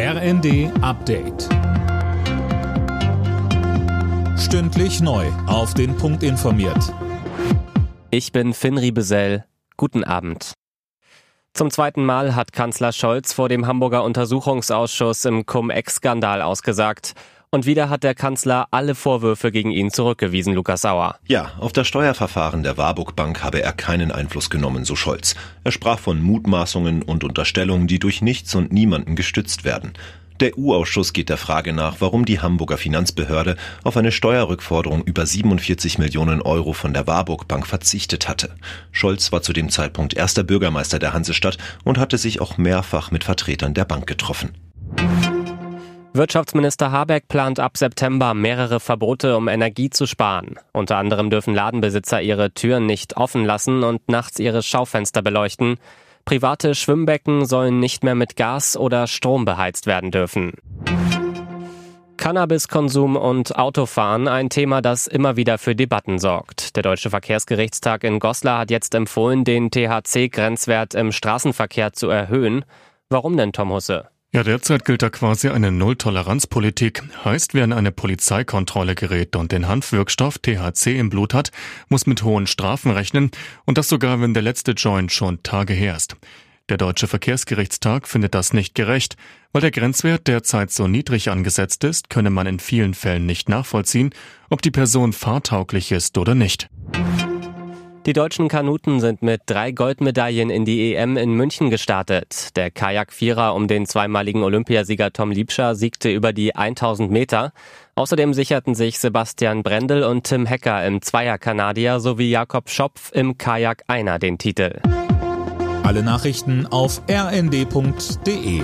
RND Update. Stündlich neu. Auf den Punkt informiert. Ich bin Finn Riebesell. Guten Abend. Zum zweiten Mal hat Kanzler Scholz vor dem Hamburger Untersuchungsausschuss im Cum-Ex-Skandal ausgesagt. Und wieder hat der Kanzler alle Vorwürfe gegen ihn zurückgewiesen, Lukas Sauer. Ja, auf das Steuerverfahren der Warburg Bank habe er keinen Einfluss genommen, so Scholz. Er sprach von Mutmaßungen und Unterstellungen, die durch nichts und niemanden gestützt werden. Der EU-Ausschuss geht der Frage nach, warum die Hamburger Finanzbehörde auf eine Steuerrückforderung über 47 Millionen Euro von der Warburg Bank verzichtet hatte. Scholz war zu dem Zeitpunkt erster Bürgermeister der Hansestadt und hatte sich auch mehrfach mit Vertretern der Bank getroffen. Wirtschaftsminister Habeck plant ab September mehrere Verbote, um Energie zu sparen. Unter anderem dürfen Ladenbesitzer ihre Türen nicht offen lassen und nachts ihre Schaufenster beleuchten. Private Schwimmbecken sollen nicht mehr mit Gas oder Strom beheizt werden dürfen. Cannabiskonsum und Autofahren ein Thema, das immer wieder für Debatten sorgt. Der Deutsche Verkehrsgerichtstag in Goslar hat jetzt empfohlen, den THC-Grenzwert im Straßenverkehr zu erhöhen. Warum denn, Tom Husse? Ja, derzeit gilt da quasi eine Nulltoleranzpolitik. Heißt, wer in eine Polizeikontrolle gerät und den Hanfwirkstoff THC im Blut hat, muss mit hohen Strafen rechnen und das sogar, wenn der letzte Joint schon Tage her ist. Der Deutsche Verkehrsgerichtstag findet das nicht gerecht, weil der Grenzwert derzeit so niedrig angesetzt ist, könne man in vielen Fällen nicht nachvollziehen, ob die Person fahrtauglich ist oder nicht. Die deutschen Kanuten sind mit drei Goldmedaillen in die EM in München gestartet. Der Kajak-Vierer um den zweimaligen Olympiasieger Tom Liebscher siegte über die 1000 Meter. Außerdem sicherten sich Sebastian Brendel und Tim Hecker im Zweier-Kanadier sowie Jakob Schopf im Kajak Einer den Titel. Alle Nachrichten auf rnd.de